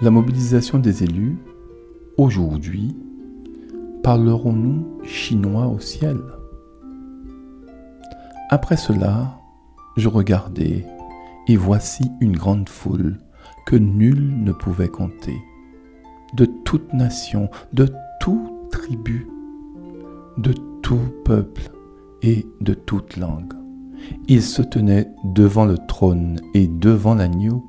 la mobilisation des élus, aujourd'hui, parlerons-nous chinois au ciel? Après cela, je regardais, et voici une grande foule que nul ne pouvait compter, de toute nation, de toute tribu, de tout peuple et de toute langue. Ils se tenaient devant le trône et devant l'agneau,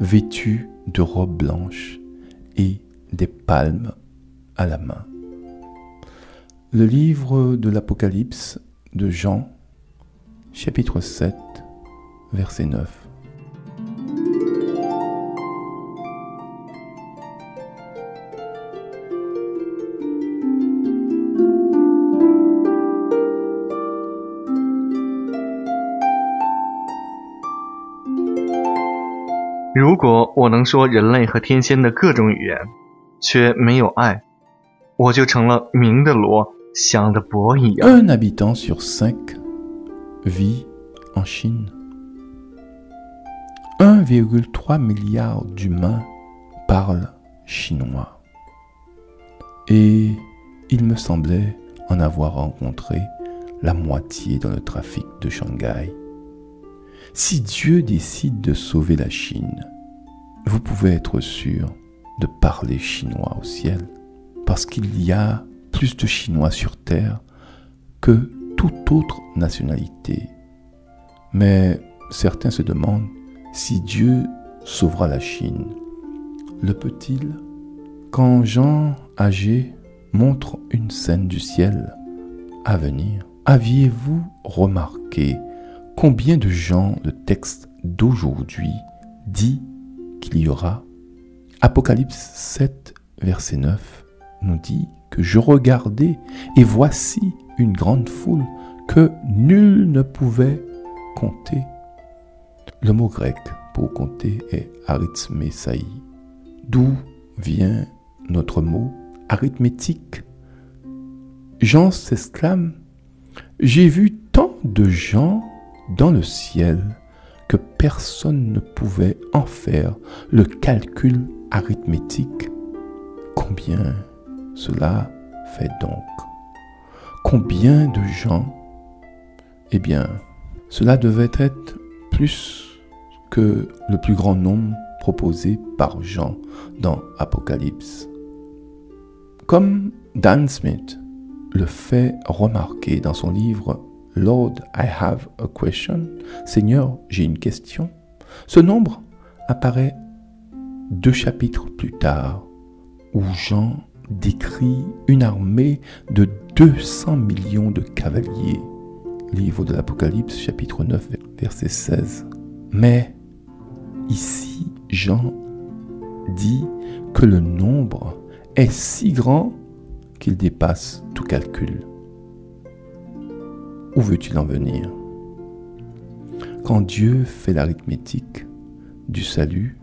vêtus de robes blanches et des palmes à la main. Le livre de l'Apocalypse de Jean, chapitre 7, verset 9. 如果我能说人类和天仙的各种语言，却没有爱，我就成了鸣的锣，响的钹一样。Un habitant sur cinq vit en Chine. 1,3 milliard d'humains parlent chinois. Et il me semblait en avoir rencontré la moitié dans le trafic de Shanghai. Si Dieu décide de sauver la Chine, vous pouvez être sûr de parler chinois au ciel, parce qu'il y a plus de Chinois sur Terre que toute autre nationalité. Mais certains se demandent si Dieu sauvera la Chine. Le peut-il? Quand Jean âgé montre une scène du ciel à venir, aviez-vous remarqué Combien de gens le texte d'aujourd'hui dit qu'il y aura? Apocalypse 7, verset 9 nous dit que je regardais et voici une grande foule que nul ne pouvait compter. Le mot grec pour compter est arithmesai, d'où vient notre mot arithmétique? Jean s'exclame, j'ai vu tant de gens dans le ciel que personne ne pouvait en faire le calcul arithmétique. Combien cela fait donc? Combien de gens? Eh bien, cela devait être plus que le plus grand nombre proposé par Jean dans Apocalypse. Comme Dan Smith le fait remarquer dans son livre Lord, I have a question. Seigneur, j'ai une question. Ce nombre apparaît deux chapitres plus tard, où Jean décrit une armée de 200 millions de cavaliers. Livre de l'Apocalypse, chapitre 9, verset 16. Mais ici, Jean dit que le nombre est si grand qu'il dépasse tout calcul. Où veux-tu en venir? Quand Dieu fait l'arithmétique du salut,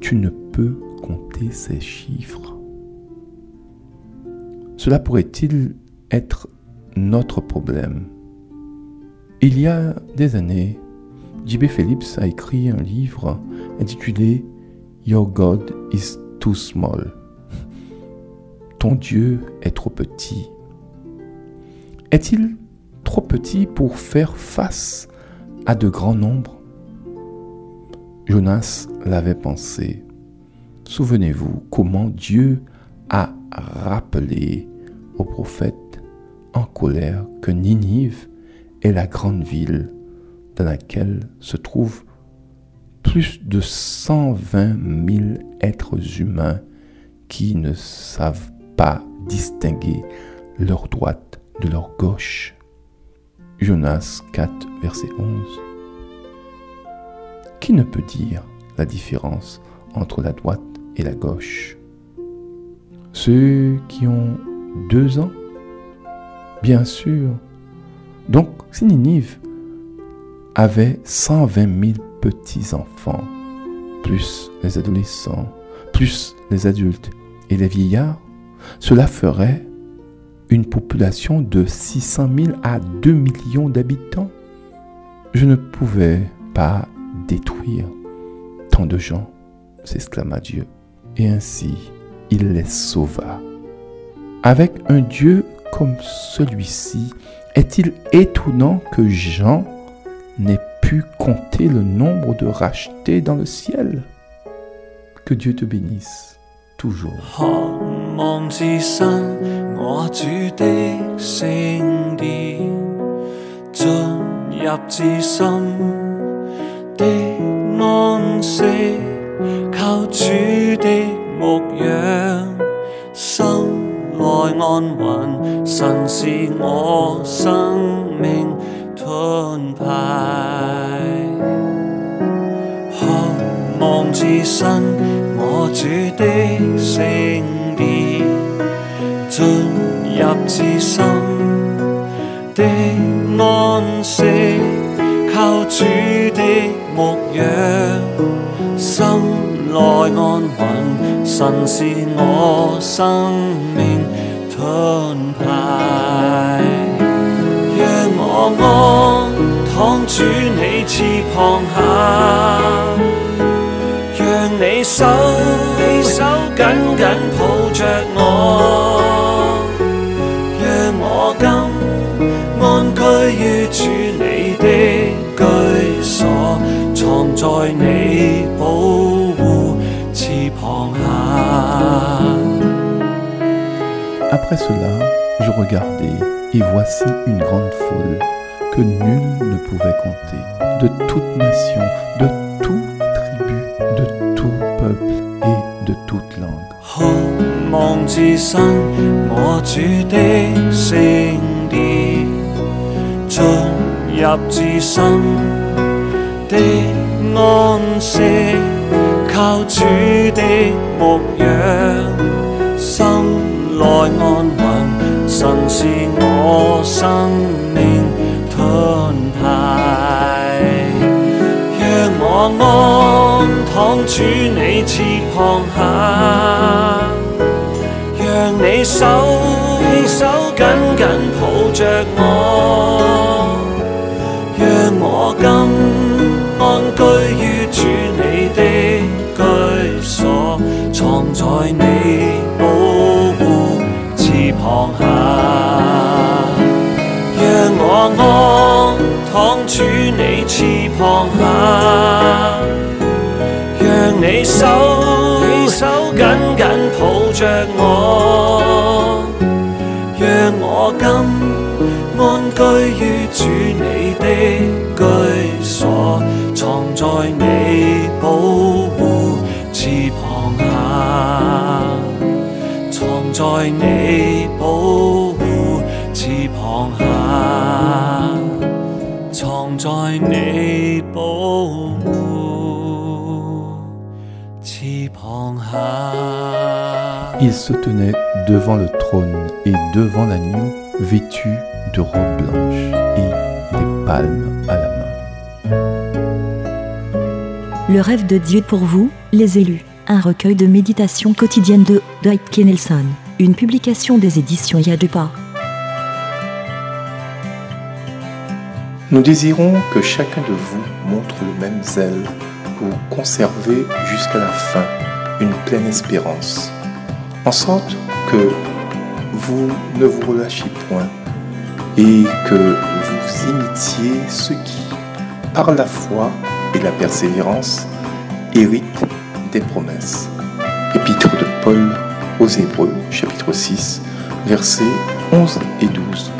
tu ne peux compter ces chiffres. Cela pourrait-il être notre problème? Il y a des années, J.B. Phillips a écrit un livre intitulé Your God is too small. Ton Dieu est trop petit est-il trop petit pour faire face à de grands nombres? Jonas l'avait pensé. Souvenez-vous comment Dieu a rappelé au prophète en colère que Ninive est la grande ville dans laquelle se trouvent plus de 120 000 êtres humains qui ne savent pas distinguer leur droite de leur gauche. Jonas 4, verset 11. Qui ne peut dire la différence entre la droite et la gauche? Ceux qui ont deux ans? Bien sûr. Donc, si Ninive avait 120 000 petits-enfants, plus les adolescents, plus les adultes et les vieillards, cela ferait une population de 600 000 à 2 millions d'habitants. Je ne pouvais pas détruire tant de gens. s'exclama Dieu, et ainsi il les sauva. Avec un Dieu comme celui-ci, est-il étonnant que Jean n'ait pu compter le nombre de rachetés dans le ciel? Que Dieu te bénisse 渴望置身我主的圣殿，进入至深的安息，靠主的牧养，心内安稳，神是我生命盾牌，渴望置身。主的聖殿，進入至深的安息，靠主的牧養，心內安穩，神是我生命。盾牌，讓我安躺主你翅膀下，手手紧紧抱着我，让我今安居于主你的居所，藏在你保护翅膀下。Après cela, je regardai, et voici une grande foule que nul ne pouvait compter, de toute nation, de toute 至身我主的圣殿，进入至深的安息，靠主的牧养，心内安稳，神是我生命盾牌，让我安躺主你翅膀下。手手紧紧抱着我，让我今安居於主你的居所，藏在你寶。旁下，讓我安躺主你翅膀下，讓你手手紧紧抱着我，我今安居於主你的居所，藏在你保護翅膀下。藏在你保護翅膀下，藏在你保護翅膀下。Devant le trône et devant l'agneau vêtu de robes blanches et des palmes à la main. Le rêve de Dieu pour vous, les élus. Un recueil de méditation quotidienne de Dwight Nelson une publication des éditions Yadupa. Nous désirons que chacun de vous montre le même zèle pour conserver jusqu'à la fin une pleine espérance, en sorte que vous ne vous relâchiez point et que vous imitiez ceux qui, par la foi et la persévérance, héritent des promesses. Épître de Paul aux Hébreux, chapitre 6, versets 11 et 12.